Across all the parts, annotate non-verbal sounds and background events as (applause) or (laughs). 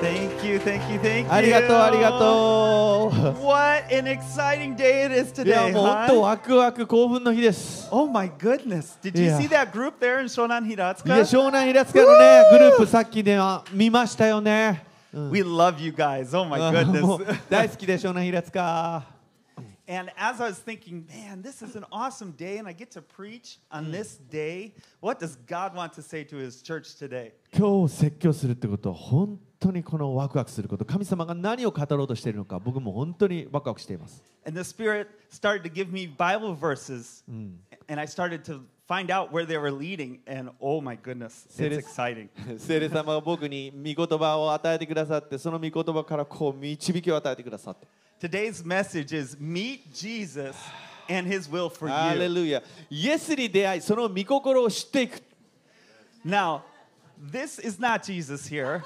Thank you, thank you, thank you. ありがとうありがと What an exciting day it is ういや today, もう本当 huh? ワクワク興奮の日です Oh my goodness. Did you Yeah. see that group there in Shonan いや Hiratsuka? 湘南平塚のねグループさっきねあ見ましたよね、うん We love you guys. Oh my あもう goodness. 大好きで湘南平塚 and as I was thinking, man, this is an awesome day and I get to preach on this day. What does God want to say to his church today? 今日説教するってことは本 当にこのワクワクすること神様が何を語ろうとしているのか僕も本当にワクワクしています And the Spirit started to give me Bible verses and I started to find out where they were leading and oh my goodness, it's exciting. 聖霊様が僕に御言葉を与えてくださってその御言葉からこう導きを与えてくださって Today's message is meet Jesus and his will for ハレ you. ルヤイエスに出会いその御心を知っていく Now, this is not Jesus here.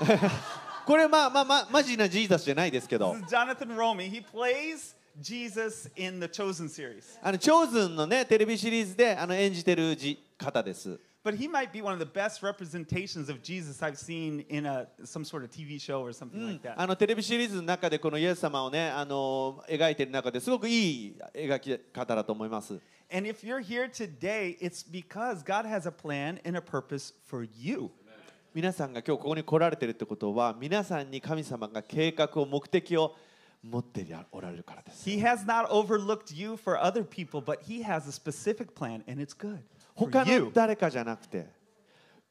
これまあまあまあマジなジーザスじゃないですけど Jonathan Romy. He plays Jesus in the Chosen series. あのチョーズンのねテレビシリーズであの演じてるじ方です。But he might be one of the best representations of Jesus I've seen in a some sort of TV show or something like that. あのテレビシリーズの中でこのイエス様をねあの描いてる中ですごくいい描き方だと思います。And if you're here today, it's because God has a plan and a purpose for you. 皆さんが今日ここに来られてるってことは皆さんに神様が計画を目的を持っておられるからです。He has not overlooked you for other people, but he has a specific plan and it's good. 他の.誰かじゃなくて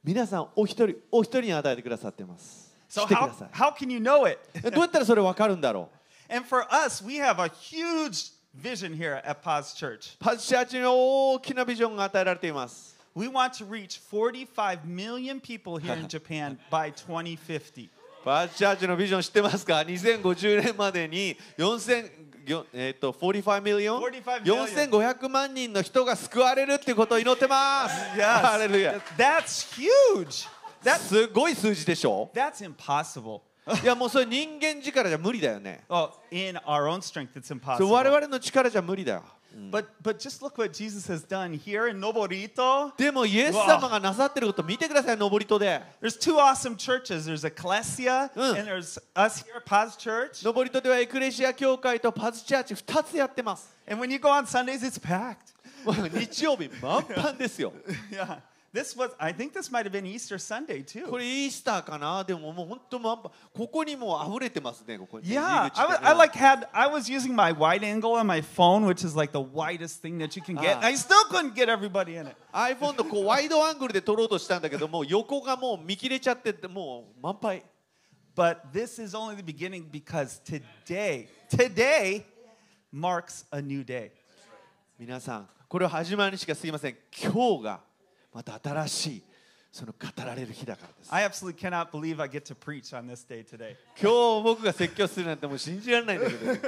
皆さんお一人お一人に与えてくださってます。So how, how can you know it? どうやったらそれ分かるんだろう and for us, we have a huge vision here at Paz Church. パズチャーチに大きなビジョンが与えられています。We want to reach 45 million people here in Japan by 2050. パズチャーチのビジョン知ってますか ?2050 年までに4000よえー、と45ミリオン45 million 4500万人の人が救われるっていうことを祈ってます。ハレルヤ That's huge. That's, すごい数字でしょ that's impossible. いやもうそれ人間力じゃ無理だよね。Well, in our own strength, it's そ impossible. れ我々の力じゃ無理だよ。But, but just look what Jesus has done here in Noborito. でもイエス様がなさってること見てください、登りとで。 There's two awesome churches. There's Ecclesia Mm. and there's us here, Paz Church. 登りとではエクレシア教会とパズチャーチ2つやってます。 And when you go on Sundays, it's packed. もう日曜日満帆ですよ。 yeah. (laughs) This was, I think this might have been Easter Sunday こ too. れイースターかなでももう本当満帆。ここにもう溢れてますね、ここに。Yeah, 入り口 I, I like had I was using my wide angle on my phone, which is like the widest thing that you can get. Ah. I still couldn't get everybody in it. iPhone のこうワイドアングルで撮ろうとしたんだけどもう横がもう見切れちゃっててもう満杯 But this is only the beginning because today, today marks a new day. 皆さんこれは始まりにしか過ぎません今日がまた新しいその語られる日だからです I absolutely cannot believe I get to preach on this day today. 今日僕が説教するなんてもう信じられないんだけど、ね、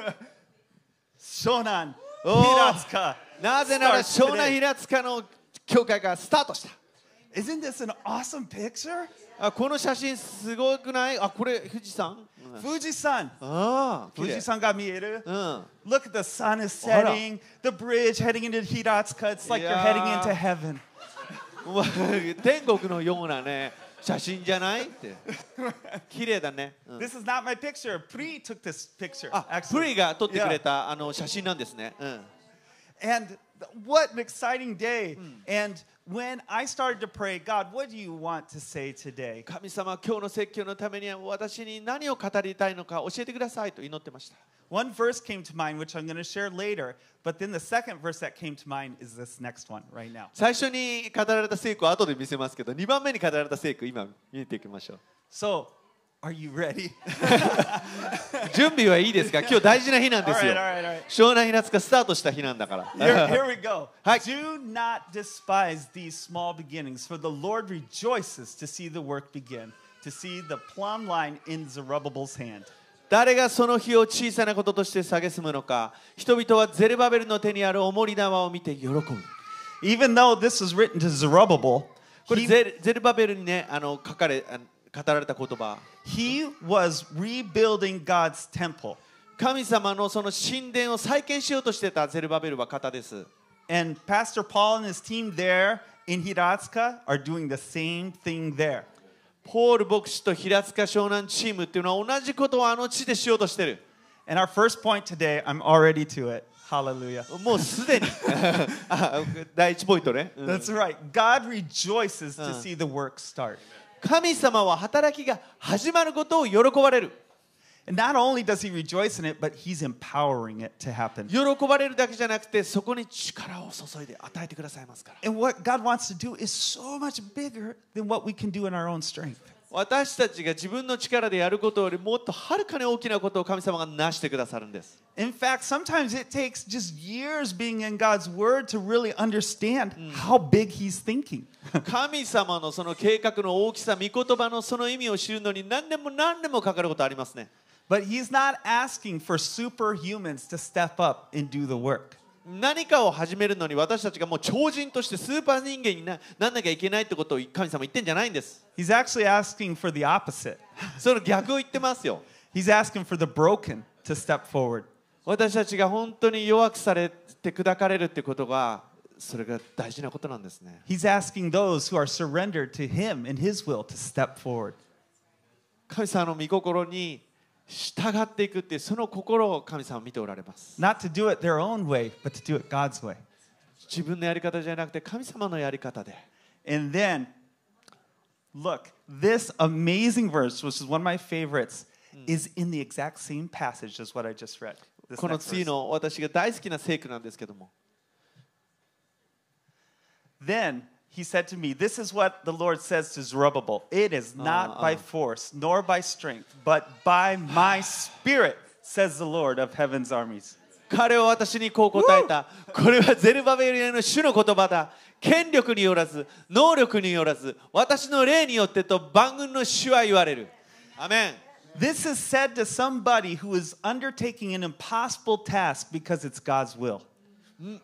Shonan, Oh. Hiratsuka. なぜなら湘南 today. 平塚の教会がスタートした Isn't this an awesome picture? あこの写真すごくないあこれ富士山、うん Fuji-san. ああ綺麗 Fuji-san got mieru. うん Look at the sun is setting, the bridge heading into Hiratsuka. It's like you're heading into heaven. 天国のようなね写真じゃないって綺麗だね、うん This is not my picture. Pri took this picture. あ actually. プリが撮ってくれ Yeah. たあの写真なんですね、うん And what an exciting day. And when I started to pray, God, what do you want to say today? 神様今日の説教のために私に何を語りたいのか教えてくださいと祈ってました One verse came to mind, which I'm going to share later. But then the second verse that came to mind is this next one right now. 最初に語られた聖句は後で見せますけど2番目に語られた聖句今見ていきましょう So, Are you ready? (laughs) 準備はいいですか？(laughs) 今日大事な日なんですよ。right, right, right. 湘南平塚スタートした日なんだから。誰がその日を小さなこととして蔑むのか人々はゼルバベルの手にある重り縄を見て喜ぶ。ゼルバベルにね、あの書かれ、あの語られた言葉 he was rebuilding God's temple. 神様のその神殿を再建しようとしてたゼルバベルは方です。And Pastor Paul and his team there in Hiratsuka are doing the same thing there. ポール牧師と平塚湘南チームっていうのは同じことをあの地でしようとしてる And our first point today, I'm already to it. Hallelujah. もうすでにあ第一ポイントね、うん That's right. God rejoices to Uh. see the work start. 神様は働きが始まることを喜ばれる And not only does he rejoice in it, but he's empowering it to happen. 喜ばれるだけじゃなくてそこに力を注いで与えてくださいますから And what God wants to do is so much bigger than what we can do in our own strength. 私たちが自分の力でやることよりもっとはるかに大きなことを神様がなしてくださるんです In fact, sometimes it takes just years being in God's word to really understand how big he's thinking. 神様のその計画の大きさ御言葉のその意味を知るのに何年も何年もかかることありますね But he's not asking for superhumans to step up and do the work. 何かを始めるのに私たちがもう超人としてスーパー人間にななんなきゃいけないってことを神様言ってんじゃないんです He's actually asking for the opposite. その逆を言ってますよ He's asking for the broken to step forward. 私たちが本当に弱くされて砕かれるってことがそれが大事なことなんですね He's asking those who are surrendered to him and his will to step forward. 神様の御心に従っていくっていうその心を神様は見ておられます Not to do it their own way, but to do it God's way. 自分のやり方じゃなくて神様のやり方で And then, look, this amazing verse, which is one of my favorites, is in the exact same passage as what I just read. This この next 次 verse. の私が大好きな聖句なんですけども Then he said to me, This is what the Lord says to Zerubbabel It is not uh. by force nor by strength, but by my spirit, says the Lord of heaven's armies. 彼は私にこう答えたこれはゼルバベルへの主の言葉だ権力によらず能力によらず私の霊によってと万軍の主は言われるアメン This is said to somebody who is undertaking an impossible task because it's God's will.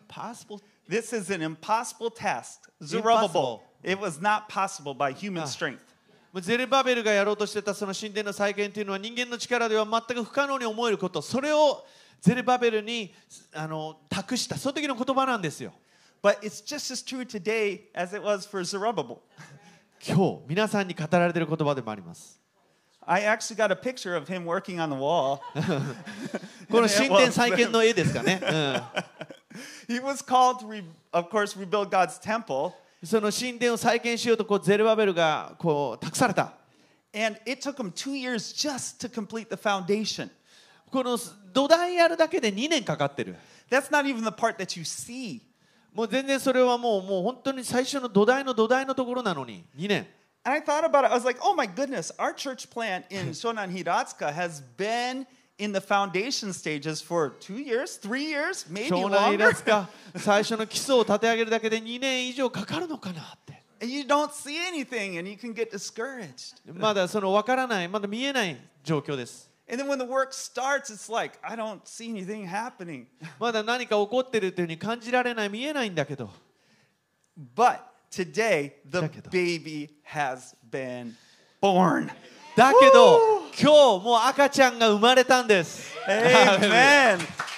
パースポ This is an impossible task. Zerubbabel. It was not possible by human Ah. strength. ゼルバベルがやろうとしてたその神殿の再建というのは人間の力では全く不可能に思えることそれをゼルバベルにあの託したその時の言葉なんですよ But it's just as true today as it was for Zerubbabel. 今日皆さんに語られている言葉でもあります I actually got a picture of him working on the wall. この神殿再建の絵ですかね、He was called to, re- of course, rebuild God's temple. うん、その神殿を再建しようとこうゼルバベルがこう託された And it took him two years just to complete the foundation. この土台やるだけで2年かかってる That's not even the part that you see. もう全然それはもうもう本当に最初の土台の土台のところなのに2年 And I thought about it. I was like, oh my goodness, our church plant in Shonan Hiratsuka has been in the foundation stages for two years, three years, maybe 湘南イ longer. ラスか最初の基礎を立て上げるだけで2年以上かかるのかなって And (laughs) you don't see anything and you can get discouraged. (laughs) まだその分からないまだ見えない状況です And then when the work starts, it's like, I don't see anything happening. (laughs) まだ何か起こってるというふうに感じられない見えないんだけど But today, the だけど。 baby has been born. だけど 今日もう赤ちゃんが生まれたんです Amen. (laughs)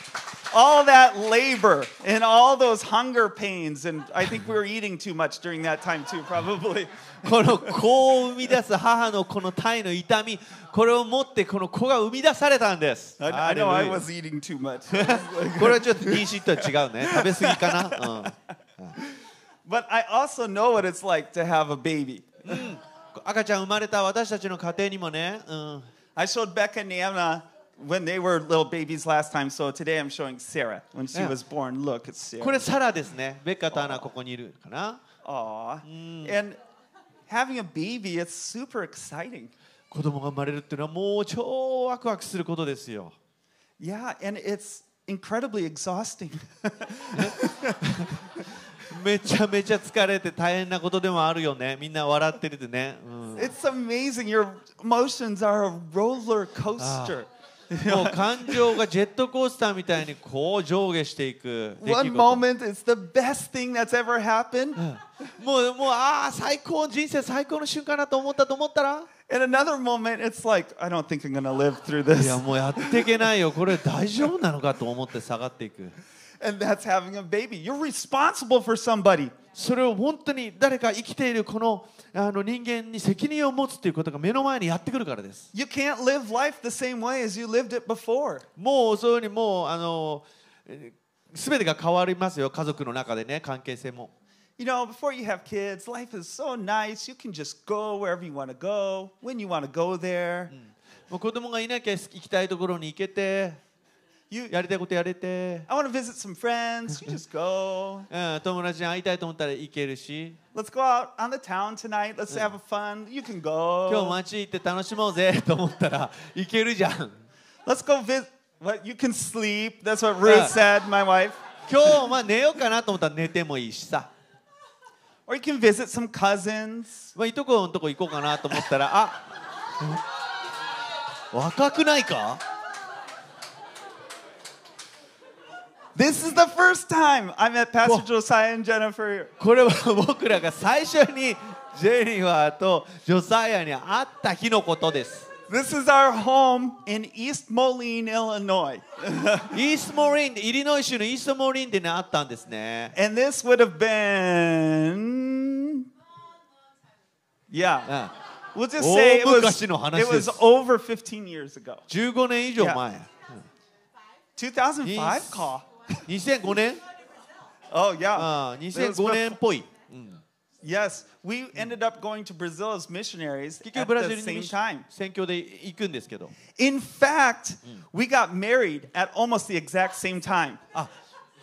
all that labor and all those hunger pains, and I think we were eating too much during that time too, probably. (laughs) この子を生み出す母のこの体の痛みこれを持ってこの子が生み出されたんです I, I know I ハレルヤ was eating too much. (laughs) これはちょっと妊娠とは違うね食べ過ぎかな、 but I also know what it's like to have a baby. うん、赤ちゃん生まれた私たちの家庭にもね、うん、 I showed Becca and Anna when they were little babies last time, so today I'm showing Sarah when she Yeah. was born. Look, it's これ Sarah. サラですねベッカとアナここにいるかな Aw. And having a baby, it's super exciting. 子供が生まれるっていうのはもう超ワクワクすることですよ Yeah, and it's incredibly exhausting. (laughs) めちゃめちゃ疲れて大変なことでもあるよねみんな笑ってるでね、うん、it's amazing. Your emotions are a roller coaster. もう感情がジェットコースターみたいにこう上下していく One 事 moment it's the best thing that's ever happened, もうもうああ最高人生最高の瞬間だと思ったと思ったら and another moment it's like, I don't think I'm gonna live through い this. やもうやっていけないよこれ大丈夫なのかと思って下がっていく And that's having a baby. You're responsible for somebody. それを本当に誰か生きているこのあの人間に責任を持つということが目の前にやってくるからです You can't live life the same way as you lived it before. もうそういうふうにもうあのすべてが変わりますよ家族の中でね関係性も You know, before you have kids, life is so nice. You can just go wherever you want to go, when you want to go there. もう子供がいなきゃ行きたいところに行けてやりたいことやれて、I want to visit some friends. You just go. うん、友達に会いたいと思ったら行けるし Let's go out on the town tonight. Let's have a fun. You can 今日 go. 街行って楽しもうぜと思ったら行けるじゃん Let's go visit. What you can sleep. That's what Ruth said, my wife. 今日まあ寝ようかなと思ったら寝てもいいしさ Or you can visit some cousins. まあ、いとこのとこ行こうかなと思ったらあ若くないか This is the first time I met Pastor Whoa. Josiah and Jennifer. これは僕らが最初にジェニファーとジョサイアに会った日のことです This is our home in East Moline, Illinois. (laughs) イーストモリンでイリノイ州のイーストモリンでね会ったんですね And this would have been. Yeah. うん We'll just say it was, 大昔の話です。 it was over 15 years ago. 15年以上前、 2005 Yes. call. 2005年 Oh, yeah. ああ It was 2005年っぽい、うん、Yes. We ended up going to Brazil as missionaries 結 at 局ブラジ the ルに same time. 宣教で行くんですけど In fact, we got married at almost the exact same time. あ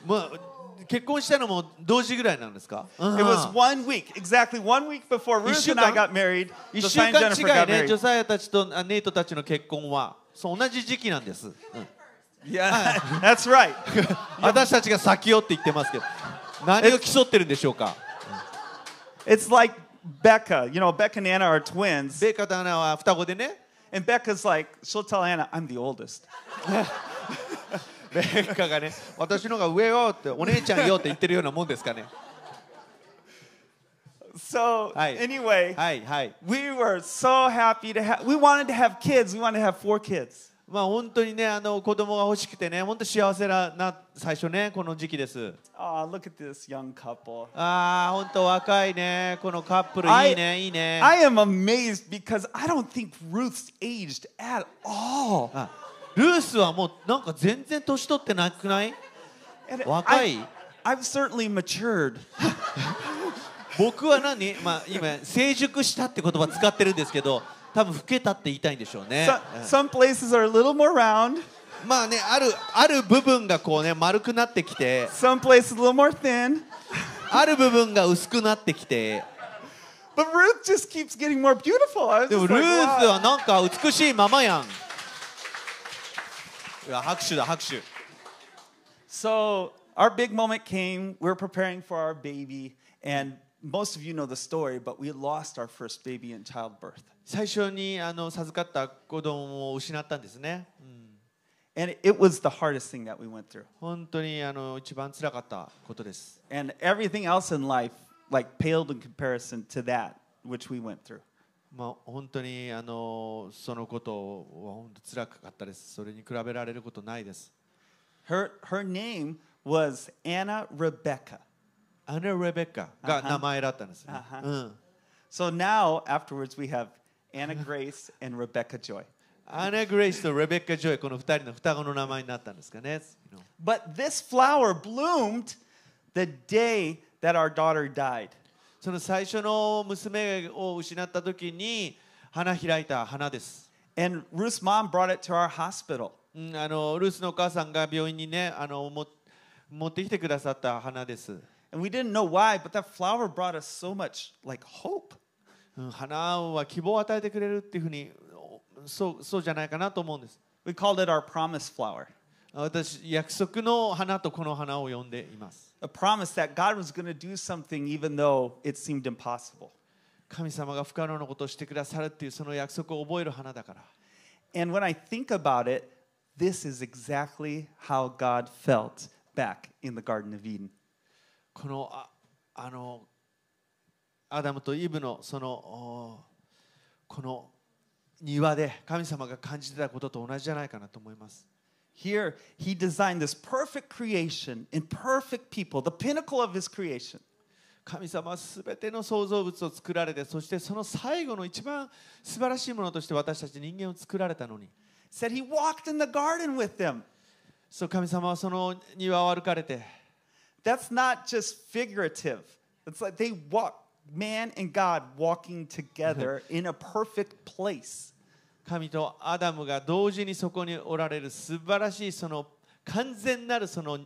まあ結婚したのも同時ぐらいなんですか It was one week, exactly one week before Ruth and I got married. 1週 Josiah 間 and Jennifer 違い got ね、ジョ married. サイアたちとあネイトたちの結婚はそう同じ時期なんです、うん Yeah, (laughs) that's right. (laughs) 私たちが先をって言ってますけど何を競ってるんでしょうか It's like Becca. You know, Becca and Anna are twins. ベーカとアナは双子でね And Becca's like, she'll tell Anna, I'm the oldest. (laughs) ベーカがね私のが上よってお姉ちゃんよって言ってるようなもんですかね So, Hi. anyway, はいはい we were so happy to have, we wanted to have kids. We wanted to have four kids. まあ本当にねあの子供が欲しくてね本当幸せなな最初ねこの時期です Oh, look at this young couple. ああ本当若いねこのカップルいいねいいね I am amazed because I don't think Ruth's aged at all. あルースはもうなんか全然年取ってなくない？若い？I've certainly matured. (laughs) 僕は何、まあ、今成熟したって言葉使ってるんですけど多分老けたって言いたいんでしょうね So, some places are a little more round, まあねあるある部分がこうね丸くなってきて some places a little more thin. ある部分が薄くなってきて But Ruth just keeps getting more beautiful. I was でも just ル like, ース wow. はなんか美しいままやんいや拍手だ拍手 So our big moment came. We were preparing for our baby, and most of you know the story, but we lost our first baby in childbirth. 最初にあの授かった子供を失ったんですね、うん、 And it was the hardest thing that we went through. 本当にあの一番辛かったことです And everything else in life, like, paled in comparison to that which we went through. まあ本当にあのそのことは本当辛かったですそれに比べられることないです Her, her name was Anna Rebecca. アナ・レベッカがあは名前だったんですね、あはうん、 So now, afterwards, we have Anna Grace and Rebecca Joy. アナ・グレイスとレベッカ・ジョイこの2人の双子の名前になったんですかね But this flower bloomed the day that our daughter died. その最初の娘を失った時に花開いた花です、 And Ruth's mom brought it to our hospital. うん、あのルースのお母さんが病院にねあのも持ってきてくださった花です、 And we didn't know why, but that flower brought us so much like hope. うん、花は希望を与えてくれるっていうふうにおそうそうじゃないかなと思うんです We called it our promise flower. 私約束の花とこの花を呼んでいます A promise that God was going to do something even though it seemed impossible. 神様が不可能なことをしてくださるっていうその約束を覚える花だから And when I think about it, this is exactly how God felt back in the Garden of Eden. このああのアダムとイブのそのおこの庭で神様が感じてたことと同じじゃないかなと思います。Here, he designed this perfect creation in perfect people, the pinnacle of his creation. 神様はすべての創造物を作られてそしてその最後の一番素晴らしいものとして私たち人間を作られたのに Said he walked in the garden with them. そう神様はその庭を歩かれて That's not just figurative. It's like they walk, man and God walking together (laughs) in a perfect place. 神とアダムが同時にそこにおられる素晴らしいその完全なるその、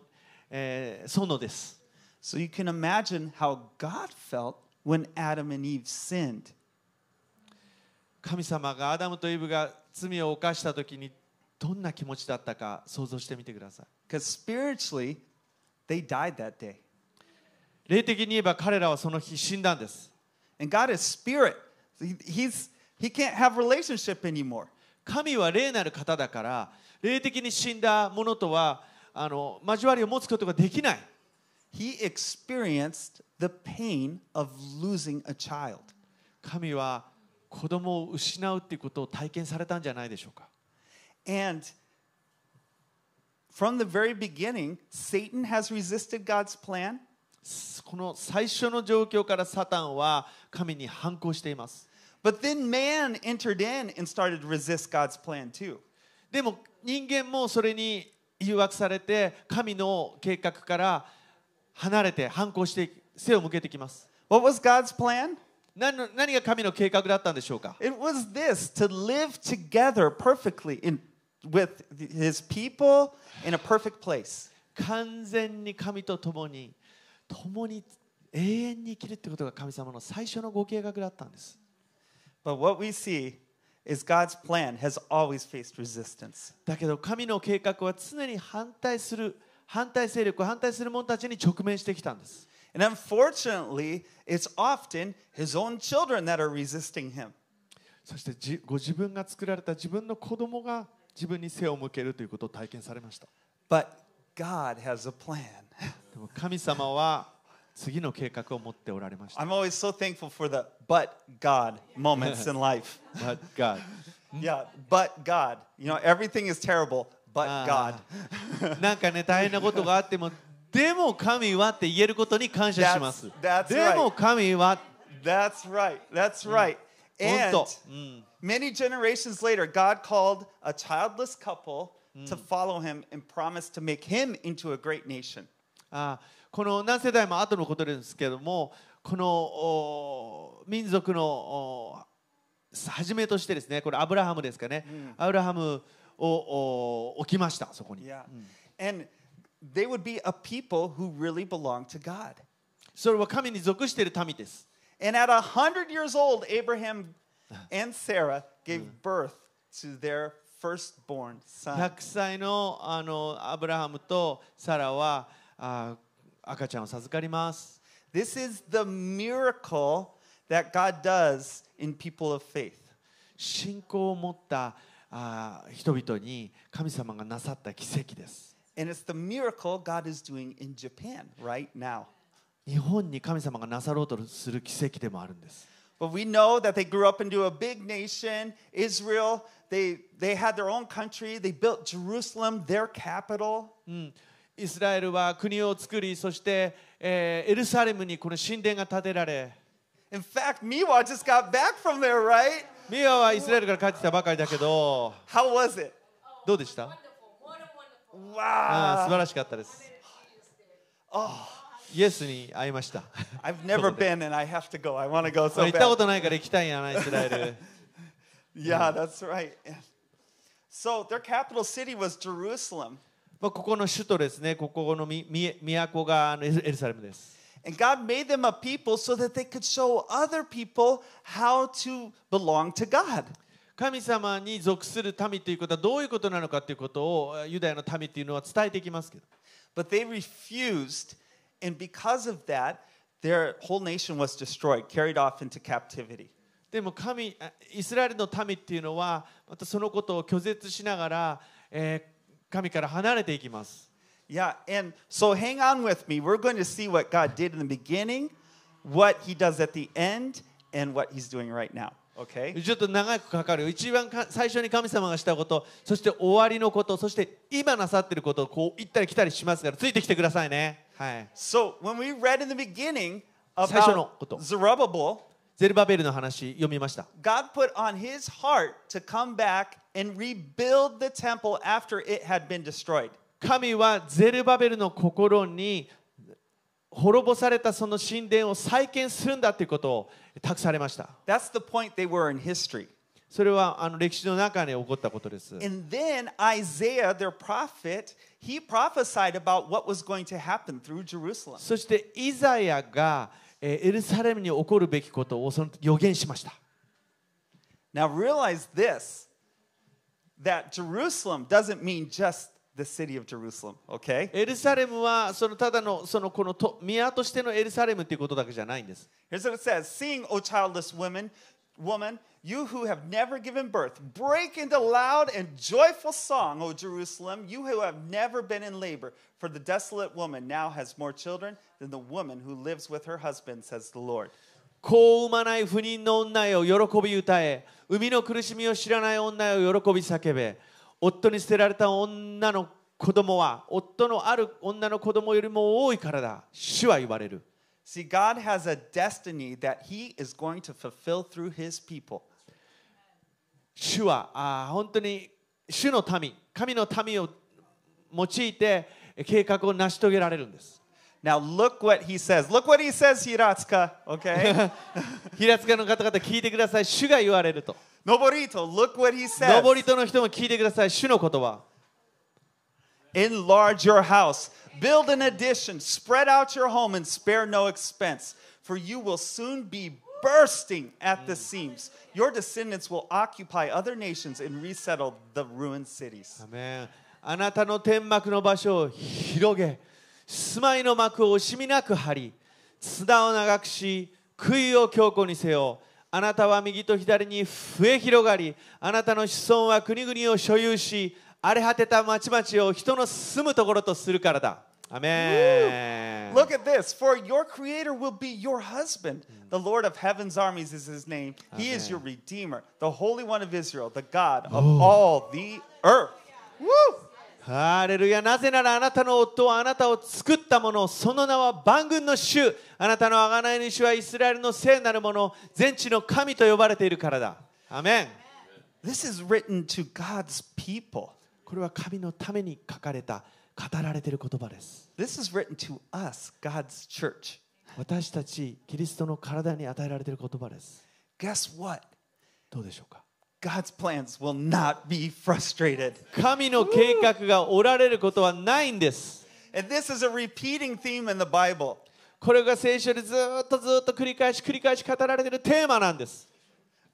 えー園です So you can imagine how God felt when Adam and Eve sinned. 神様がアダムとイブが罪を犯した時にどんな気持ちだったか想像してみてください Because spiritually, they died that day. 霊的に言えば彼らはその日死んだんです And God is spirit. He- He's, he can't have relationship anymore. 神は霊なる方だから霊的に死んだものとはあの交わりを持つことができない He experienced the pain of losing a child. 神は子供を失うっていうことを体験されたんじゃないでしょうか And from the very beginning, Satan has resisted God's plan. この最初の状況からサタンは神に反抗しています But then man entered in and started to resist God's plan too. でも人間もそれに誘惑されて神の計画から離れて反抗して背を向けてきます What was God's plan? 何の何が神の計画だったんでしょうか It was this to live together perfectly in, with his people in a perfect place. 完全に神と共に共に永遠に生きるってことが神様の最初のご計画だったんです But what we see is God's plan has always faced resistance. だけど神の計画は常に反対する反対勢力反対する者たちに直面してきたんです And unfortunately, it's often his own children that are resisting him. そしてじご自分が作られた自分の子供が自分に背を向けるということを体験されました But God has a plan. でも神様は次の計画を持っておられました I'm always so thankful for the but God moments in life. But God Yeah, but God. You know, everything is terrible, but God. なんかね大変なことがあってもでも神はって言えることに感謝します That's- that's でも神は That's right. That's right. 本 And 当、うん、many generations later, God called a childless couple to follow him and promised to make him into a great nation. あこの何世代も後のことですけどもこのお民族のお初めとしてですねこれアブラハムですかね、アブラハムをお置きましたそこに Yeah. And they would be a people who really belong to God. それは神に属している民です And at a hundred years old, Abraham and Sarah gave birth to their firstborn son. 100歳のあのアブラハムとサラはあ赤ちゃんを授かります This is the miracle that God does in people of faith. 信仰を持ったあ人々に神様がなさった奇跡です And it's the miracle God is doing in Japan right now. 日本に神様がなさろうとする奇跡でもあるんです But we know that they grew up into a big nation, Israel. They, they had their own country. They built Jerusalem, their capital. うん、イスラエルは国を作りそして、えーエルサレムにこの神殿が建てられ In fact, Miwa just got back from there, right? ミアはイスラエルから帰ってきたばかりだけど How was it? どうでした、 Wow. あー素晴らしかったです イエスに会いました I've never been and I have to go. I want to go 行 so ったこ bad. とないから行きたいなイスラエル Yeah, that's right. So their capital city was Jerusalem. まあここの首都ですねここのみみ都がエルサレムです And God made them a people so that they could show other people how to belong to God. 神様に属する民ということはどういうことなのかということをユダヤの民というのは伝えていきますけど But they refused, and because of that, their whole nation was destroyed, carried off into captivity. でも神あイスラエルの民っていうのはまたそのことを拒絶しながら、えー神から離れていきます Yeah, and so hang on with me. We're going to see what God did in the beginning, what He does at the end, and what He's doing right now. Okay? ちょっと長くかかる一番か最初に神様がしたことそして終わりのことそして今なさっていることをこう行ったり来たりしますからついてきてくださいねはい So when we read in the beginning, 最初のこと Zerubbabel, ゼルバベルの話読みました God put on his heart to come back and rebuild the temple after it had been destroyed. 神はゼルバベルの心に滅ぼされたその神殿を再建するんだということを託されました That's the point they were in history. それはあの歴史の中に起こったことです And then Isaiah, their prophet, he prophesied about what was going to happen through Jerusalem. そしてイザヤがえーエルサレムに起こるべきことをその予言しました Now realize this that Jerusalem doesn't mean just the city of Jerusalem, okay? エルサレムはそのただのそのこのと宮としてのエルサレムということだけじゃないんです Here's what it says Sing, O childless women, woman, you who have never given birth, break into loud and joyful song, O Jerusalem, you who have never been in labor. For the desolate woman now has more children than the woman who lives with her husband, says the Lord. 子を産まない不妊の女よ喜び歌え生みの苦しみを知らない女よ喜び叫べ夫に捨てられた女の子供は夫のある女の子供よりも多いからだ主は言われる See, God has a destiny that He is going to fulfill through His people. 主はあー本当に主の民神の民を用いて計画を成し遂げられるんです Now, look what He says. Look what He says, Hiratsuka, okay? 平塚の方々聞いてください主が言われると Noborito, look what He says. 登り戸の人も聞いてください主の言葉 Enlarge your house, build an addition, spread out your home, and spare no expense, for you will soon be bursting at the seams. Your descendants will occupy other nations and resettle the ruined cities. アメンあなたの天幕の場所を広げ住まいの幕を惜しみなく張り綱を長くし杭を強固にせよあなたは右と左に増え広がりあなたの子孫は国々を所有し 荒れ果てた町々を人の住むところとするからだアメン Look at this. For your creator will be your husband. The Lord of heaven's armies is his name. He is your redeemer, the Holy One of Israel, the God of all the earth. Woo! ハレルヤなぜならあなたの夫はあなたを作ったものその名は万軍の主あなたの贖い主はイスラエルの聖なるもの全地の神と呼ばれているからだアメン This is written to God's people. これは神のために書かれた語られている言葉です This is written to us, God's church. 私たちキリストの体に与えられている言葉です Guess what? どうでしょうか God's plans will not be frustrated. 神の計画がおられることはないんです And this is a repeating theme in the Bible. これが聖書でずっとずっと繰り返し繰り返し語られているテーマなんです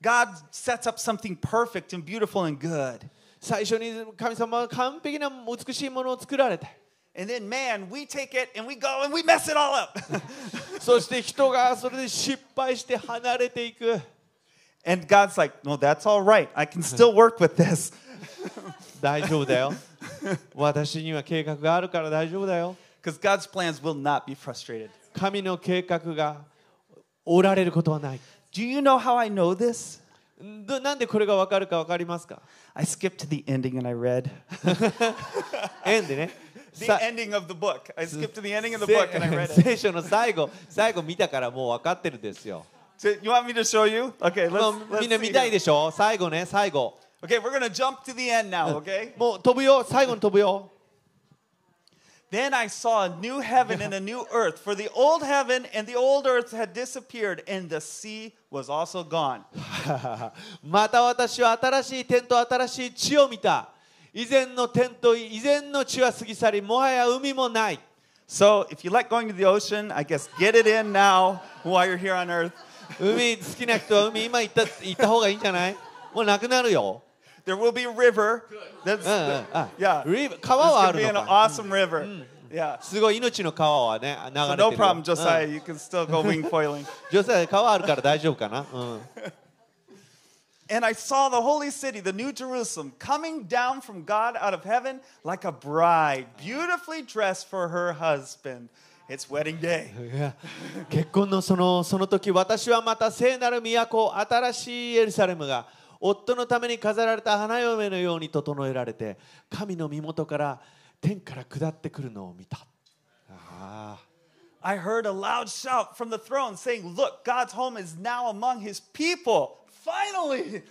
God sets up something perfect and beautiful and good. 最初に神様は完璧な美しいものを作られて And then, man, we take it and we go and we mess it all up. (laughs) そして人がそれで失敗して離れていく and God's like, no, that's all right. I can still work with this. (laughs) 大丈夫だよ私には計画があるから大丈夫だよ Because God's plans will not be frustrated. 神の計画がおられることはない Do you know how I know this? どなんでこれが分かるか分かりますか I skipped to the ending and I read. 縁でね The さ ending of the book. I skipped to the ending of the book and I read せ it. 聖書の最後最後見たからもう分かってるんですよ So, you want me to show you? Okay, も let's, う let's みんな see 見たい.でしょ最後ね最後 Okay, we're going to jump to the end now, okay? もう飛ぶよ最後に飛ぶよ Then I saw a new heaven and a new earth, for the old heaven and the old earth had disappeared, and the sea was also gone. (laughs) また私は新しい天と新しい地を見た以前の天と以前の地は過ぎ去りもはや海もない So, if you like going to the ocean, I guess get it in now while you're here on earth. (laughs) 海好きな人は海今行った行った方がいいんじゃないもうなくなるよ There will be a river. That's うんうんあ yeah. リ This 川はあ could be る an のか awesome river. Yeah. すごい命の川はね流 So れてる no よ problem, うん Josiah. You can still go wing foiling. (laughs) ジョサイ川あるから大丈夫かな、うん、 And I (laughs) saw the holy city, the new Jerusalem, coming down from God out of heaven like a bride, beautifully dressed for her husband. It's wedding day. (laughs) いや結婚のそのその時私はまた聖なる都新しいエルサレムが 夫のために飾られた花嫁のように整えられて神の身元から天から下ってくるのを見たああ I heard a loud shout from the throne saying, Look, God's home is now among his people. Finally,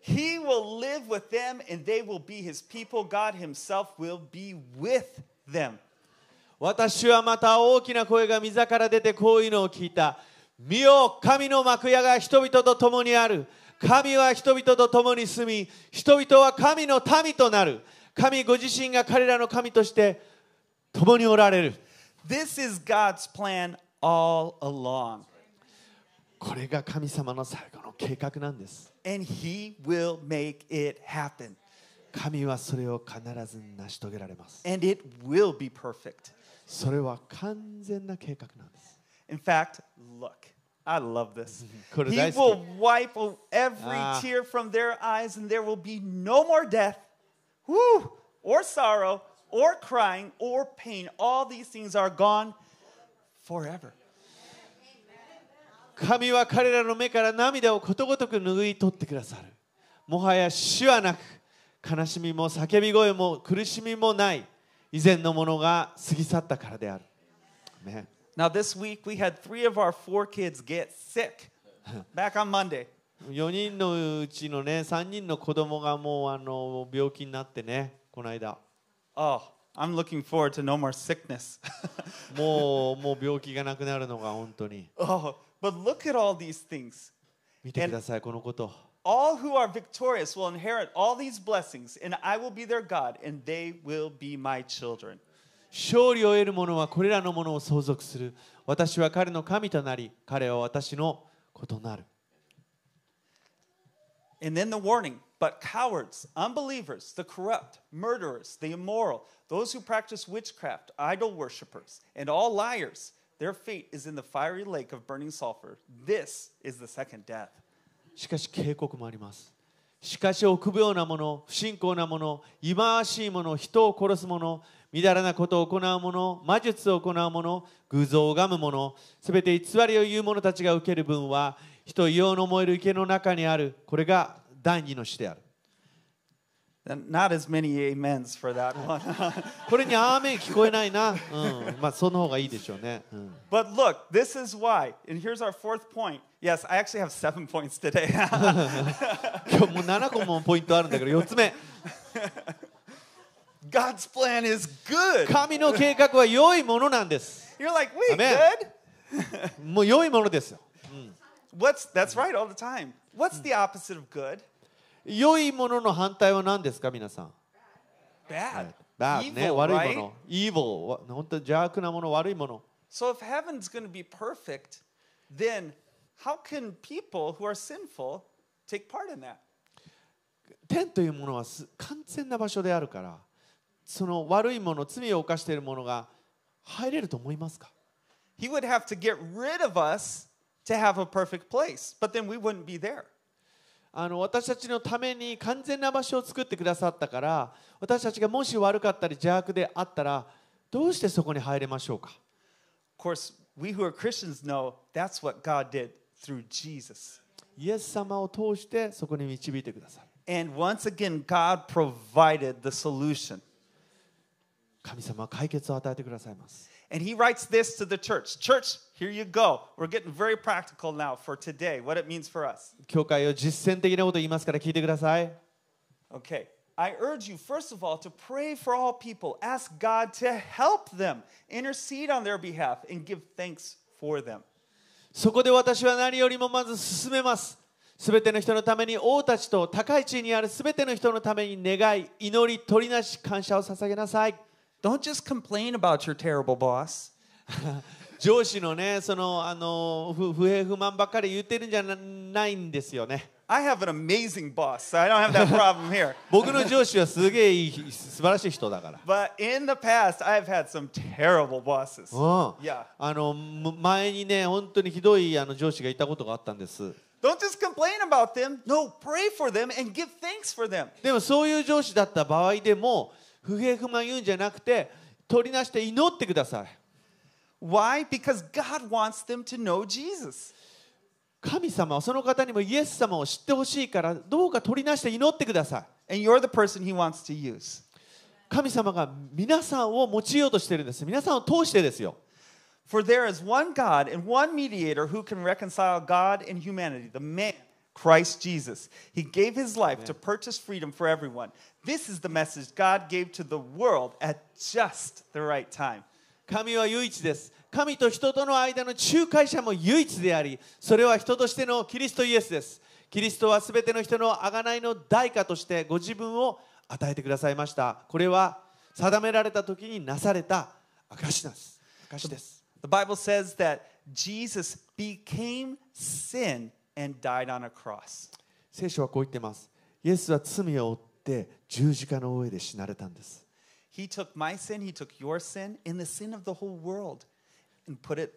he will live with them and they will be his people. God himself will be with them. 私はまた大きな声が溝から出てこういうのを聞いた。見よ、神の幕屋が人々と共にある。神は人々と共に住み、人々は神の民となる。神ご自身が彼らの神として共におられる。This is God's plan all along, これが神様の最後の計画なんです。and he will make it happen, 神はそれを必ず成し遂げられます。and it will be perfect. それは完全な計画なんです。In fact, look, I love this. He will wipe every Ah. tear from their eyes, and there will be no more death, whew, or sorrow, or crying, or pain. All these things are gone forever. 神は彼らの目から涙をことごとく拭い取ってくださる。もはや死はなく、悲しみも叫び声も苦しみもない、以前のものが過ぎ去ったからである。ね Now, this week we had three of our four kids get sick back on Monday. (laughs) 4人のうちのね、3人の子供がもうあの病気になってね、この間。 Oh, I'm looking forward to no more sickness. (laughs) もうもう病気がなくなるのが本当に。 oh, (laughs) but look at all these things. 見てください、このこと。 All who are victorious will inherit all these blessings, and I will be their God, and they will be my children. 勝利を得る者はこれらのものを相続する。私は彼の神となり、彼は私の子となる。And then the warning but cowards, unbelievers, the corrupt, murderers, the immoral, those who practice witchcraft, idol worshippers, and all liars, their fate is in the fiery lake of burning sulfur. This is the second death. しかし警告もあります。しかし臆病な者、不信仰な者、忌まわしい者、人を殺す者、みだらなことを行う者、魔術を行う者、偶像を拝む者、すべて偽りを言う者たちが受ける分は、人異様の燃える池の中にある。これが第二の死である。Not as many amens for that one. (laughs) これにアーメン聞こえないな。うん、まあその方がいいでしょうね。うん、but look, this is why. And here's our fourth point. Yes, I actually have seven points today. (laughs) (laughs) 今日もう7個もポイントあるんだけど、4つ目。God's plan is good. 神の計画は良いものなんです。You're like, wait, good? もう良いものですよ。What's that's right all the time. What's the opposite of good? 良いものの反対は何ですか皆さん。Bad. Bad ね、悪い?もの。evil わ本当邪悪なもの、悪いもの。So if heaven's going to be perfect, then how can people who are sinful take part in that? 天というものはす完全な場所であるから、その悪いもの、罪を犯しているものが入れると思いますか He would have to get rid of us to have a perfect place, but then we wouldn't be there. あの私たちのために完全な場所を作ってくださったから、私たちがもし悪かったり邪悪であったら、どうしてそこに入れましょうか Of course, we who are Christians know that's what God did through Jesus. イエス様を通してそこに導いてください。And once again, God provided the solution. 神様は解決を与えてくださいます。And he writes this to the church Church, here you go. We're getting very practical now for today, what it means for us. 教会を実践的なことを言いますから聞いてください。Okay. I urge you, first of all, to pray for all people. Ask God to help them, intercede on their behalf, and give thanks for them. そこで私は何よりもまず進めます。すべての人のために王たちと高い地位にあるすべての人のために願い、祈り、取りなし、感謝を捧げなさい。Don't just complain about your terrible boss. 上司のね、そのあの不不平不満ばっかり言ってるんじゃなないんですよね。I have an amazing boss, so I don't have that problem here. 僕の上司はすげえいい素晴らしい人だから。But in the past, I've had some terrible bosses. うん、Yeah. あのむ前にね、本当にひどいあの上司がいたことがあったんです。Don't just complain about them. No, pray for them and give thanks for them. でもそういう上司だった場合でも不平不満言うんじゃなくて取りなして祈ってください Why? Because God wants them to know Jesus. 神様はその方にもイエス様を知ってほしいからどうか取りなして祈ってください And you're the person He wants to use. 神様が皆さんを用いようとしてるんです皆さんを通してですよ For there is one God and one mediator who can reconcile God and humanity, the man, Christ Jesus. He gave his life to purchase freedom for everyone. This is the message God gave to the world at just the right time. 神は唯一です神と人との間の仲介者も唯一でありそれは人としてのキリストイエスですキリストはすべての人の贖いの代価としてご自分を与えてくださいましたこれは定められた時になされた証です証です The Bible says that Jesus became sin and died on a cross. 聖書はこう言ってますイエスは罪を負って十字架の上で死なれたんです He took my sin, he took your sin, and the sin of the whole world, and put it,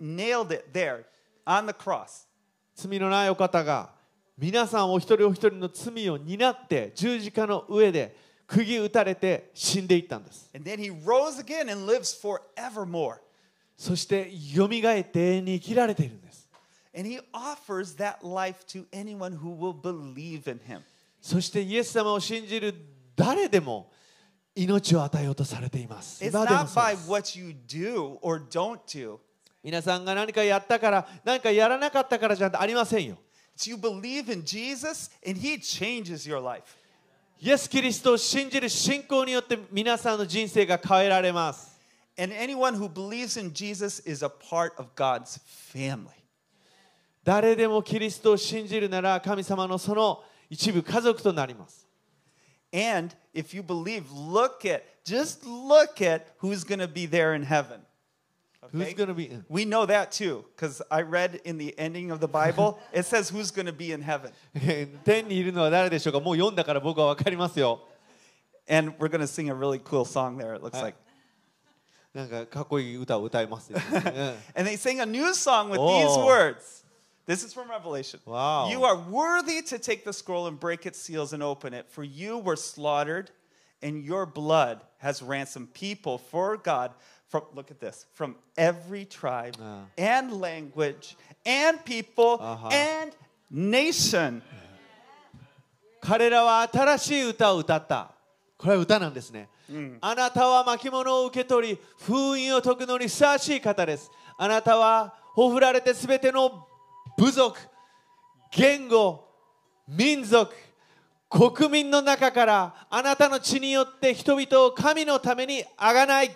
nailed it there on the cross. 罪のないお方が皆さんお一人お一人の罪を担って十字架の上で釘打たれて死んでいったんです And then he rose again and lives forevermore. そしてよみがえって永遠に生きられているんです And he offers that life to anyone who will believe in him. そしてイエス様を信じる誰でも命を与えようとされています It's 今でも not そう by です what you do or don't do. 皆さんが何かやったから何かやらなかったからじゃありませんよ It's you believe in Jesus and he changes your life. イエス・キリストを信じる信仰によって皆さんの人生が変えられます And anyone who believes in Jesus is a part of God's family. 誰でもキリストを信じるなら神様のその一部家族となります And if you believe, look at, just look at who's going to be there in heaven. Who's gonna be in? We know that too, because I read in the ending of the Bible, (laughs) it says who's going to be in heaven. (laughs) 天にいるのは誰でしょうかもう読んだから僕は分かりますよ And we're going to sing a really cool song there, it looks Hi. like. なんかかっこいい歌を歌いますよ、うん And (laughs) they sing a new song with Oh. these words. This is from Revelation. Wow. You are worthy to take the scroll and break its seals and open it, for you were slaughtered, and your blood has ransomed people for God. From look at this from every tribe Ah. and language and people Uh-huh. and nation. 彼らは新しい歌を歌ったこれは歌なんですね、あなたは巻物を受け取り封印を解くのにふさわしい方ですあなたはほふられてすべての 部族言語民族国民の中からあなたの血によって人々を神のためにあがない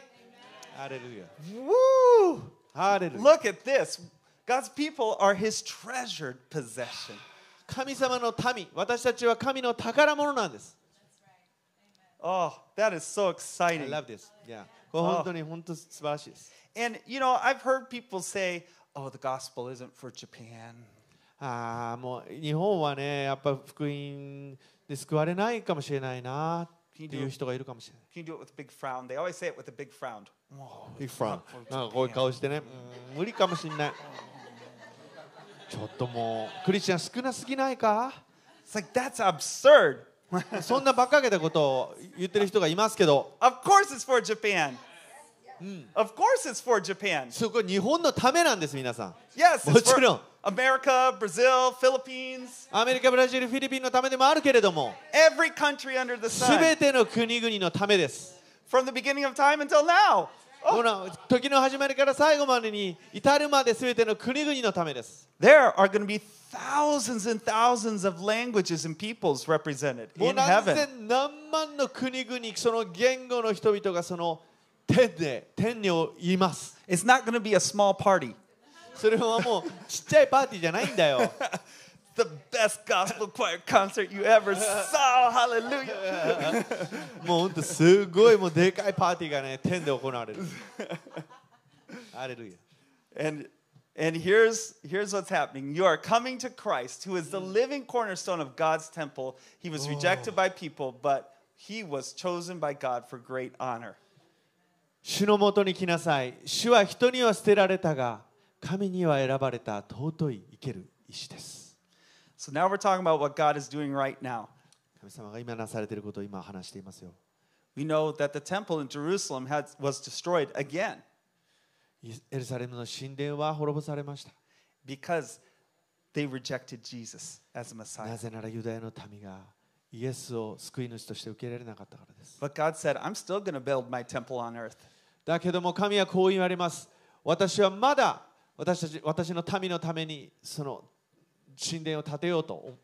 ハレルヤ Woo! Look at this. God's people are his treasured possession. 神様の民私たちは神の宝物なんです Oh, that is so I exciting. love this、yeah. 本当に本当素晴らしいです And you know, I've heard people say, "Oh, the gospel isn't for Japan." ああもう日本はねやっぱ福音で救われないかもしれないなっていう人がいるかもしれない。Can you do it with a big frown? They always say it with a big frown. Big frown なんかこういう顔してね、うん無理かもしれない。ちょっともうクリスチャン少なすぎないか It's like that's absurd. そんな馬鹿げたことを言ってる人がいますけど of course, it's for Japan. Of course, it's for Japan. そこ日本のためなんです皆さん Yes, もち for ろん America, Brazil, Philippines, アメリカブラジルフィリピンのためでもあるけれども every country under the すべ sun, ての国々のためです from the beginning of time until now. ほら時の始まりから最後までに至るまですべての国々のためです There are going to be thousands and thousands of languages and peoples represented もう in 何 heaven. 千何万の国々その言語の人々がその天で天にいます It's not going to be a small party. (laughs) それはもうちっちゃいパーティーじゃないんだよ (laughs) The best gospel choir concert you ever saw. Hallelujah. (laughs) もうほんとすごいもうでかいパーティーがね天で行われるハレルヤ And and here's here's what's happening. You are coming to Christ, who is the living cornerstone of God's temple. He was rejected by people, but he was chosen by God for great honor. 主のもとに来なさい主は人には捨てられたが神には選ばれた尊い生ける石です So now we're talking about what God is doing right now. 神様が今なされていることを今話していますよ We know that the temple in Jerusalem had, was destroyed again エルサレムの神殿は滅ぼされました because they rejected Jesus as a な Messiah. ぜならユダヤの民がイエスを救い主として受け入れなかったからです But God said, I'm still going to build my temple on earth. だけども神はこう言われます私はまだ私たち私の民のためにその神殿を建てようと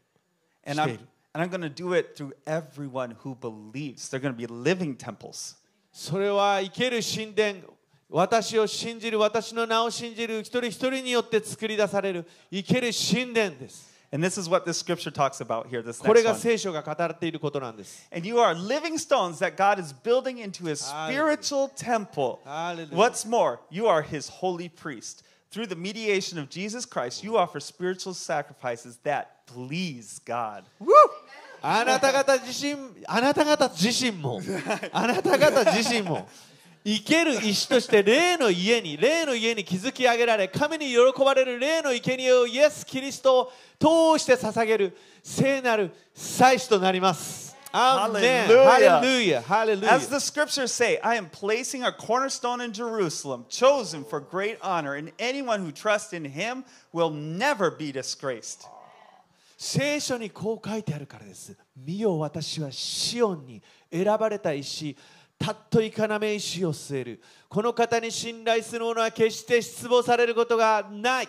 している and I'm going to do it through everyone who believes. They're going to be living temples. それは生ける神殿私を信じる私の名を信じる一人一人によって作り出される生ける神殿です And this is what this scripture talks about here, this これ next が one. 聖書が語っていることなんです And you are living stones that God is building into his Hallelujah. spiritual temple. Hallelujah. What's more, you are his holy priest. Through the mediation of Jesus Christ, you offer spiritual sacrifices that please God. あなた方自身あなた方自身もあなた方自身も (laughs) 生ける石として霊の家に霊の家に築き上げられ神に喜ばれる霊の生贄をイエス・キリストを通して捧げる聖なる祭司となります。アーメン Hallelujah. ハレルヤハレルヤ As the scriptures say, I am placing a cornerstone in Jerusalem, chosen for great honor, and anyone who trusts in him will never be disgraced. 聖書にこう書いてあるからです。見よ私はシオンに選ばれた石、たっとい要石を据える。この方に信頼する者は決して失望されることがない。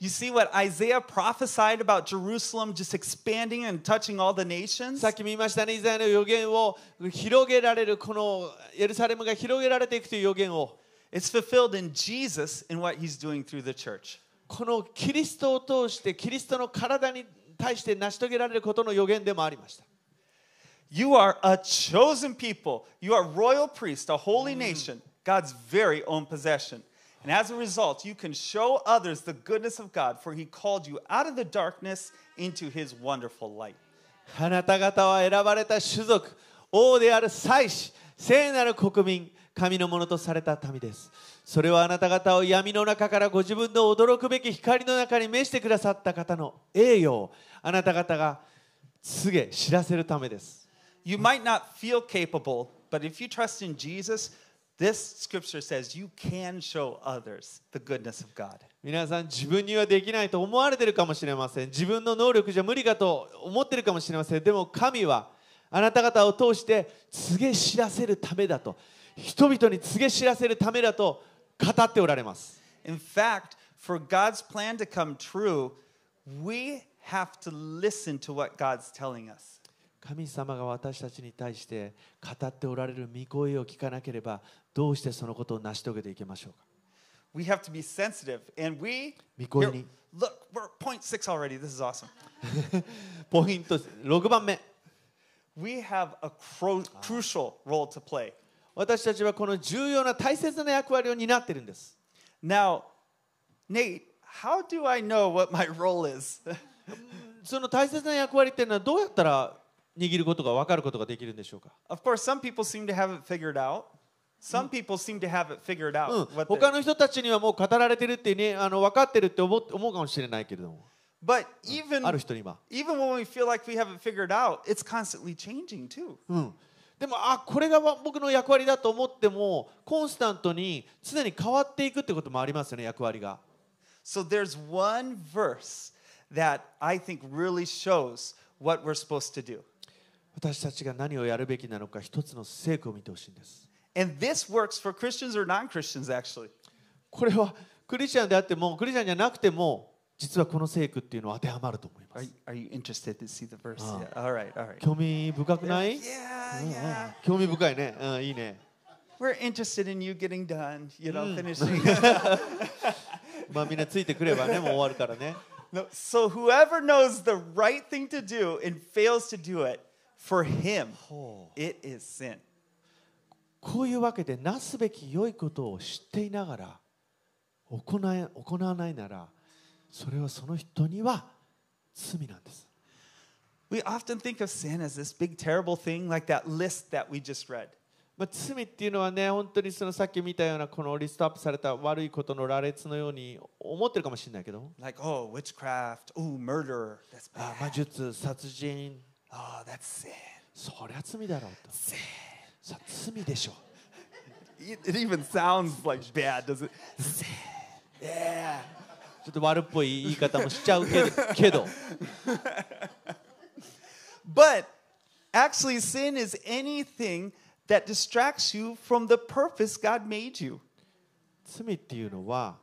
You see what Isaiah prophesied about Jerusalem just expanding and touching all the nations? さっき見ましたね、イザヤの予言を広げられる、このエルサレムが広げられていくという予言を、It's fulfilled in Jesus in what he's doing through the church. このキリストを通して、キリストの体に対して成し遂げられることの予言でもありました。You are a chosen people. You are royal priest, a holy nation, God's very own possession. And as a result, you can show others the goodness of God, for he called you out of the darkness into his wonderful light. あなた方は選ばれた種族、王である祭司、聖なる国民、神のものとされた民です。それはあなた方を闇の中からご自分の驚くべき光の中に召してくださった方の栄誉をあなた方が告げ知らせるためです。You might not feel capable, but if you trust in Jesus, this scripture says you can show others the goodness of God. 皆さん自分にはできないと思われているかもしれません自分の能力じゃ無理かと思っているかもしれませんでも神はあなた方を通して告げ知らせるためだと人々に告げ知らせるためだと語っておられます In fact, for God's plan to come true, we have to listen to what God's telling us. 神様が私たちに対して語っておられる御声を聞かなければどうしてそのことを成し遂げていきましょうか We have to be sensitive. And we, here- に look, we're point six already. This is awesome. ポイント6番目 We have a cru- crucial role to play. 私たちはこの重要な大切な役割を担っているんです Now, Nate, how do I know what my role is? その大切な役割っていうのはどうやったら握ることが分かることができるんでしょうか of course, some people seem to have it figured out. Some people seem to have it figured out. うん、what 他 they- の人たちにはもう語られてるって、ね、あの分かってるって思う思うかもしれないけれども but even, ある人には、even when we feel like we have it figured out, it's constantly changing too. うん、でもあこれが僕の役割だと思ってもコンスタントに常に変わっていくってこともありますよね役割が So there's one verse that I think really shows what we're supposed to do. 私たちが何をやるべきなのか一つの聖句を見てほしいんです And this works for Christians or non Christians, actually. これはクリスチャンであってもクリスチャンじゃなくても実はこの聖句っていうのは当てはまると思いま Are す you, are you interested to see the verse? Ah. Yeah. All right, all right. 興味深くない、Yeah, yeah. 興味深いね、うん、いいね We're interested in you getting done, you know, finishing. まあみんなついてくればねもう終わるからね no, so whoever knows the right thing to do and fails to do it, for him, it is sin. こういうわけでなすべき良いことを知っていながら行え行わないならそれはその人には罪なんです。We often think of sin as this big, terrible thing, like that list that we just read. まあ、罪っていうのはね本当にそのさっき見たようなこのリストアップされた悪いことの羅列のように思ってるかもしれないけど Like, oh, witchcraft, oh, murder, that's あ bad. 魔術殺人 Oh, that's sin. そりゃ罪だろうとさ罪でしょ It it even sounds like bad, does it? Sin. Yeah. ちょっと悪っぽい言い方もしちゃうけどけど But actually, sin is anything that distracts you from the purpose God made you. 罪っていうのは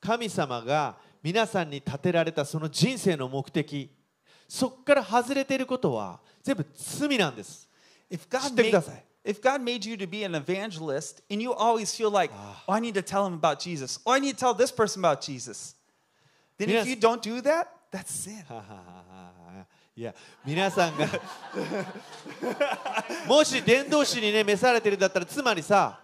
神様が皆さんに立てられたその人生の目的そこから外れていることは全部罪なんです If 知 God ってください if God made you to be an evangelist and you always feel like, oh, I need to tell him about Jesus, or I need to tell this person about Jesus, then if you don't do that, that's sin. いや皆さんがもし伝道師にね召されてるんだったらつまりさ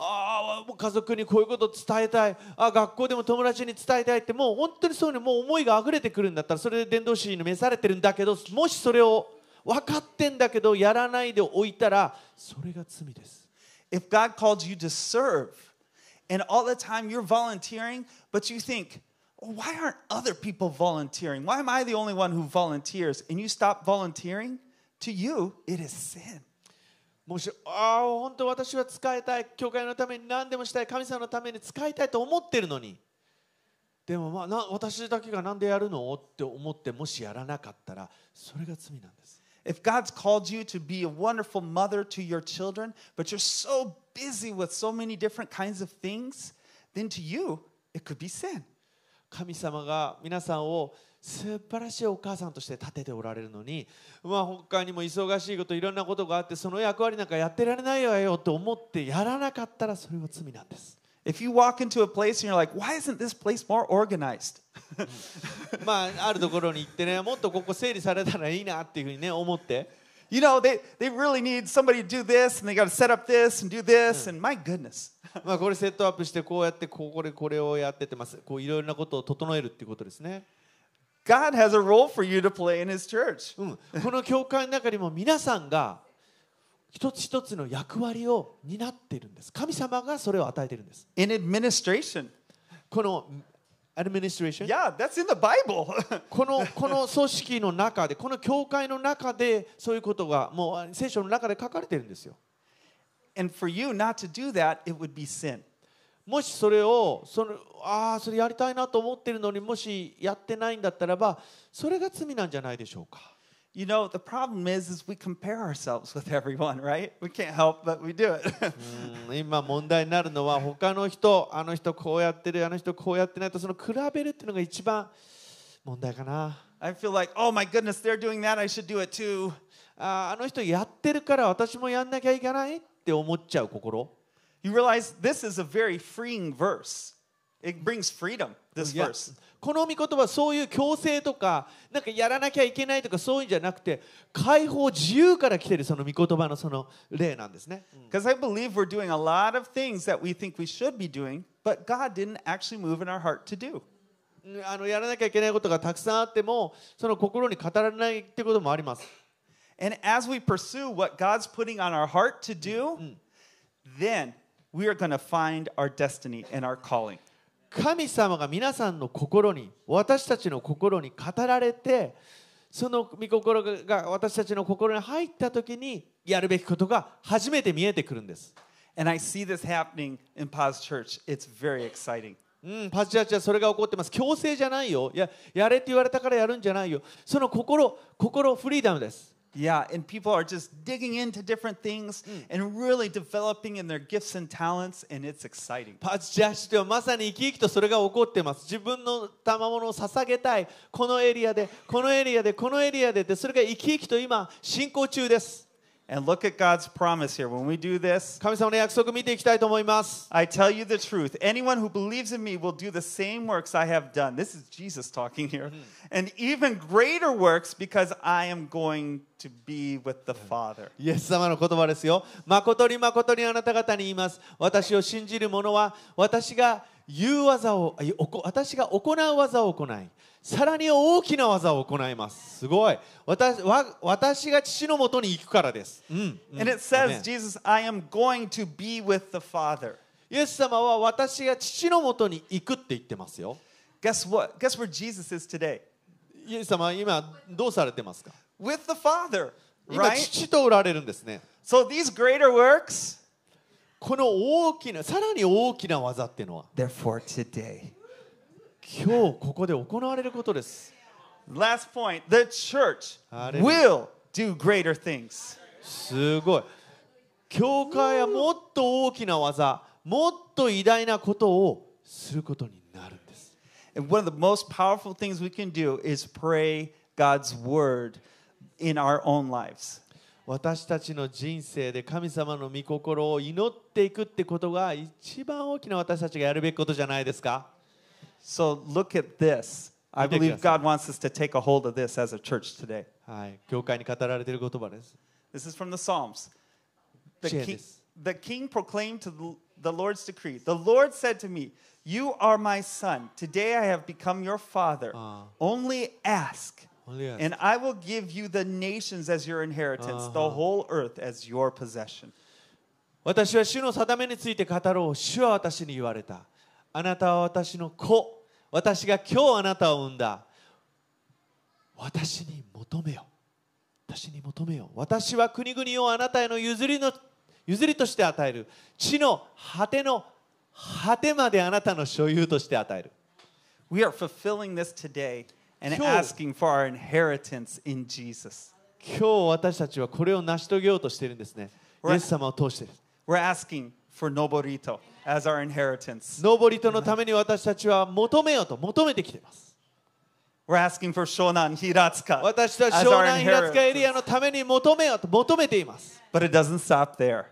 ああもう家族にこういうこと伝えたいあ学校でも友達に伝えたいってもう本当にそういうのもう思いが溢れてくるんだったらそれで伝道師に召されてるんだけどもしそれを分かってんだけどやらないでおいたらそれが罪です If God called you to serve and all the time you're volunteering, but you think why aren't other people volunteering? Why am I the only one who volunteers? And you stop volunteering, to you, it is sin. もしああ本当私は使いたい教会のために何でもしたい神様のために使いたいと思ってるのにでもまあな私だけが何でやるのって思ってもしやらなかったらそれが罪なんです If God's called you to be a wonderful mother to your children, but you're so busy with so many different kinds of things, then to you, it could be sin. 神様が皆さんを素晴らしいお母さんとして立てておられるのに、まあ、他にも忙しいこといろんなことがあってその役割なんかやってられないわよと思ってやらなかったらそれは罪なんです。If you walk into a place and you're like, why isn't this place more organized? (laughs) まああるところに行ってねもっとここ整理されたらいいなっていうふうにね思って。You know, they, they really need somebody to do this and they got to set up this and do this. And my goodness. (laughs) まあこれセットアップしてこうやってここでこれをやってってますこういろいろなことを整えるっていうことですね、God has a role for you to play in His church. うん、この教会の中にも皆さんが一つ一つの役割を担っているんです神様がそれを与えているんです In administration. このアドミニストレーション Yeah, that's in the Bible. このこの組織の中でこの教会の中でそういうことがもう聖書の中で書かれてるんですよ and for you not to do that, it would be sin. もしそれをそのああそれやりたいなと思ってるのにもしやってないんだったらばそれが罪なんじゃないでしょうか You know, the problem is, is we compare ourselves with everyone, right? We can't help but we do it. (laughs) うん今問題になるのは他の人あの人こうやってるあの人こうやってないとその比べるっていうのが一番問題かな I feel like, oh my goodness, they're doing that. I should do it too. あーあの人やってるから私もやんなきゃいけないって思っちゃう心 You realize this is a very freeing verse. It brings freedom, this いや verse. この御言葉そういう強制とかなんかやらなきゃいけないとかそういうんじゃなくて解放自由から来てるその御言葉のその例なんですね、 Because I believe we're doing a lot of things that we think we should be doing, but God didn't actually move in our heart to do. うんあのやらなきゃいけないことがたくさんあってもその心に語られないってこともあります And as we pursue what God's putting on our heart to do, then we are going to find our destiny and our calling. 神様が皆さんの心に私たちの心に語られてその御心が私たちの心に入った時にやるべきことが初めて見えてくるんです、And I see this happening in Paz Church. It's very exciting. うん、パチチャチはそれが起こってます強制じゃないよいややれって言われたからやるんじゃないよその心心フリーダムです Yeah, and people are just digging into different things and really developing in their gifts and talents, and it's exciting. パチチャチではまさに生き生きとそれが起こってます自分の賜物を捧げたいこのエリアでこのエリアでこのエリアでってそれが生き生きと今進行中です And look at God's promise here. When we do this, 神様の約束見ていきたいと思います I tell you the truth. Anyone who believes in me will do the same works I have done. This is Jesus talking here. And even greater works because I am going to be with the Father. (laughs) イエス様の言葉ですよ。誠に誠にあなた方に言います。私を信じる者は私が 言う技を、あおこ私が行う技を行い、さらに大きな技を行います。すごい。私わ私が父のもとに行くからです。うん。うん And it ア says, Jesus, I am going to be with the Father. イエス様は私が父のもとに行くって言ってますよ。Guess what? Guess where Jesus is today? イエス様は今どうされてますか With the Father, 今?父とおられるんですね。So these greater works, この大きな、さらに大きな技っていうのは they're for today. 今日ここで行われることです。Last point the church will do greater things. すごい。教会はもっと大きな技、もっと偉大なことをすることになるんです And one of the most powerful things we can do is pray God's word in our own lives. 私たちの人生で神様の御心を祈っていくってことが一番大きな私たちがやるべきことじゃないですか So look at this. I Look at believe this. God wants us to take a hold of this as a church today. はい教会に語られている言葉です This is from the Psalms. The Share king, this. the king proclaimed to the, the Lord's decree The Lord said to me, You are my son. Today I have become your father. Ah. Only ask, Only ask. and I will give you the nations as your inheritance, the Uh-huh. whole earth as your possession. 私は主の定めについて語ろう主は私に言われたあなたは私の子私が今日あなたを産んだ私に求めよ私に求めよ私は国々をあなたへの譲りの譲りとして与える地の果ての果てまであなたの所有として与える We are fulfilling this today and asking for our inheritance in Jesus. 今日私たちはこれを成し遂げようとしているんですねイ.エス様を通して We're asking for Noborito as our inheritance. 登りとのために私たちは求めようと求めてきています We're asking for Shonan Hiratsuka 私は as 湘 our 南平塚エリア.のために求めようと求めています But it doesn't stop there.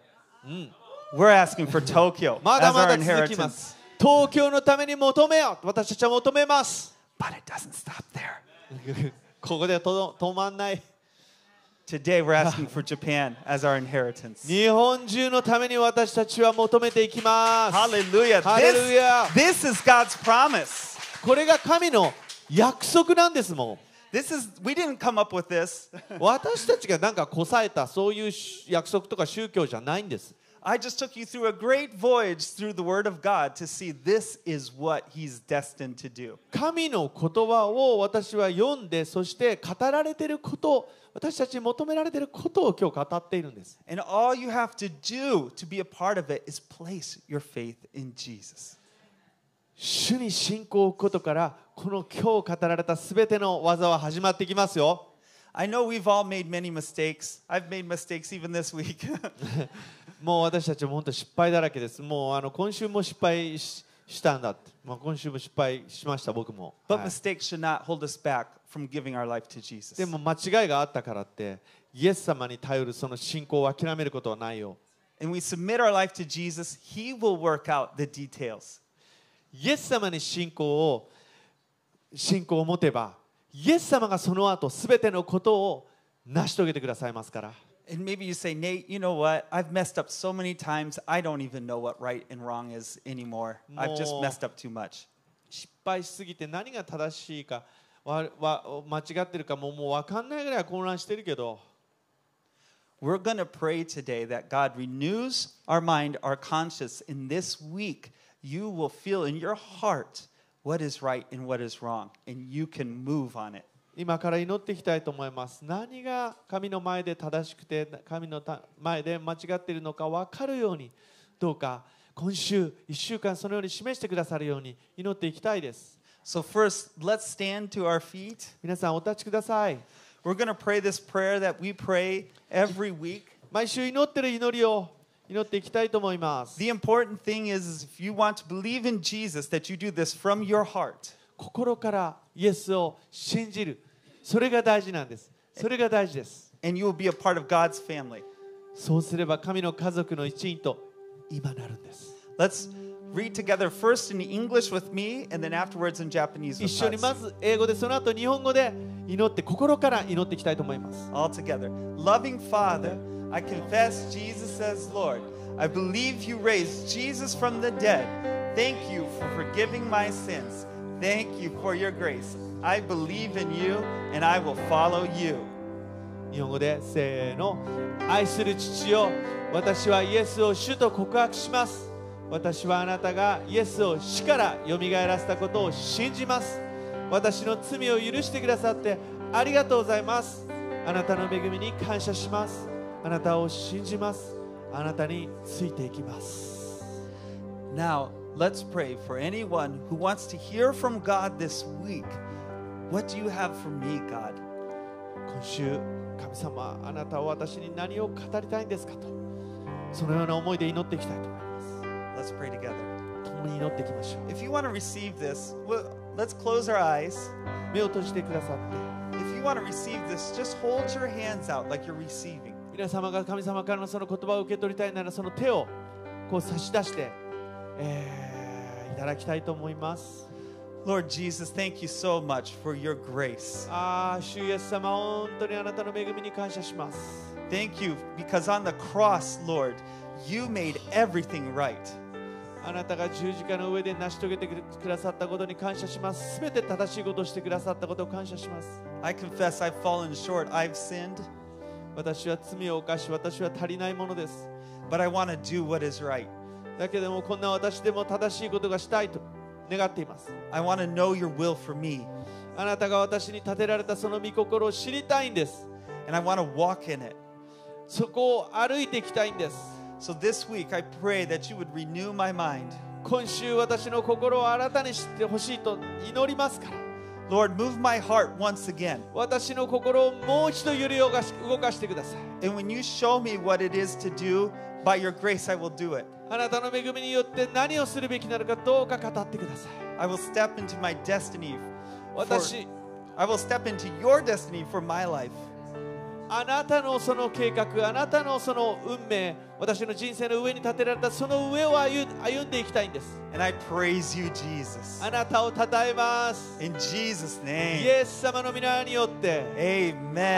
We're asking for Tokyo まだまだ続きま inheritance. す東京のために求めよう私たちは求めます But it doesn't stop there. ここでとど止まんない Today we're asking for Japan as our inheritance. 日本中のために私たちは求めていきます Hallelujah. This, Hallelujah. this is God's promise. これが神の約束なんですも This is we didn't come up with this. ん私たちがなんかこさえたそういう約束とか宗教じゃないんです I just took you through a great voyage through the word of God to see this is what he's destined to do. 神の言葉を私は読んでそして語られていること私たちに求められていることを今日語っているんです And all you have to do to be a part of it is place your faith in Jesus. 主に信仰を置くことからこの今日語られたすべての技は始まってきますよ I know we've all made many mistakes. I've made mistakes even this week. (laughs) もう私たちも本当失敗だらけです。もうあの今週も失敗ししたんだって、まあ、今週も失敗しました僕も、but はい。mistakes should not hold us back from giving our life to Jesus. でも間違いがあったからってイエス様に頼るその信仰を諦めることはないよ。And we submit our life to Jesus, he will work out the details. イエス様に信仰を信仰を持てばイエス様がその後すべてのことを成し遂げてくださいますから And maybe you say, Nate, you know what? I've messed up so many times, I don't even know what right and wrong is anymore. I've just Mo- messed up too much. 失敗しすぎて何が正しいかわわ間違ってるかももう分かんないぐらい混乱してるけど We're going to pray today that God renews our mind, our conscience. In this week, you will feel in your heart what is right and what is wrong, and you can move on it. 今から祈っていきたいと思います何が神の前で正しくて神のた前で間違っているのか分かるようにどうか今週1週間そのように示してくださるように祈っていきたいです So, first, let's stand to our feet. 皆さんお立ちください We're going to pray this prayer that we pray every week. 毎週祈ってる祈りを祈っていきたいと思います The important thing is if you want to believe in Jesus, that you do this from your heart. 心からイエスを信じるそれが大事なんですそれが大事です and you will be a part of God's family. そうすれば神の家族の一員と今なるんです Let's read together first in English with me and then afterwards in Japanese 一 with 緒にま us. ず英語でその後日本語で祈って心から祈っていきたいと思います All together. Loving Father, I confess Jesus as Lord. I believe you raised Jesus from the dead. Thank you for forgiving my sins. Thank you for your grace. I believe in you and I will follow you. 日本語でせーの。愛する父よ。私はイエスを主と告白します。私はあなたがイエスを死からよみがえらせたことを信じます。私の罪を許してくださってありがとうございます。あなたの恵みに感謝します。あなたを信じます。あなたについていきます。Now, let's pray for anyone who wants to hear from God this week. What do you have for me, God? 今週神様あなたは私に何を語りたいんですかとそのような思いで祈っていきたいと思います Let's pray together. 共に祈っていきましょう If you want to receive this, well, let's close our eyes. 目を閉じてくださって If you want to receive this, just hold your hands out like you're receiving. 皆様が神様からのその言葉を受け取りたいならその手をこう差し出して、 えーいただきたいと思います Lord Jesus, thank you so much for your grace. ああ主イエス様本当にあなたの恵みに感謝します Thank you because on the cross, Lord, you made everything right. あなたが十字架の上で成し遂げてくださったことに感謝しますすべて正しいことをしてくださったことを感謝します I confess I've fallen short, I've sinned, 私は罪を犯し私は足りないものです but I want to do what is right. だけどもこんな私でも正しいことがしたいと願っています I want to know your will for me, あなたが私に立てられたその御心を知りたいんです and I want to walk in it. そこを歩いていきたいんです So this week, I pray that you would renew my mind. 今週私の心を新たに知ってほしいと祈りますから Lord, move my heart once again. 私の心をもう一度揺れ動かし動かしてください And when you show me what it is to do, by your grace, I will do it. あなたの恵みによって何をするべきなのかどうか語ってください I will step into my destiny. For, 私 I will step into your destiny for my life. あなたのその計画あなたのその運命私の人生の上に立てられたその上を歩歩んでいきたいんです And I praise you, Jesus. あなたを称えます In Jesus' イ name. エス様の皆によって Amen.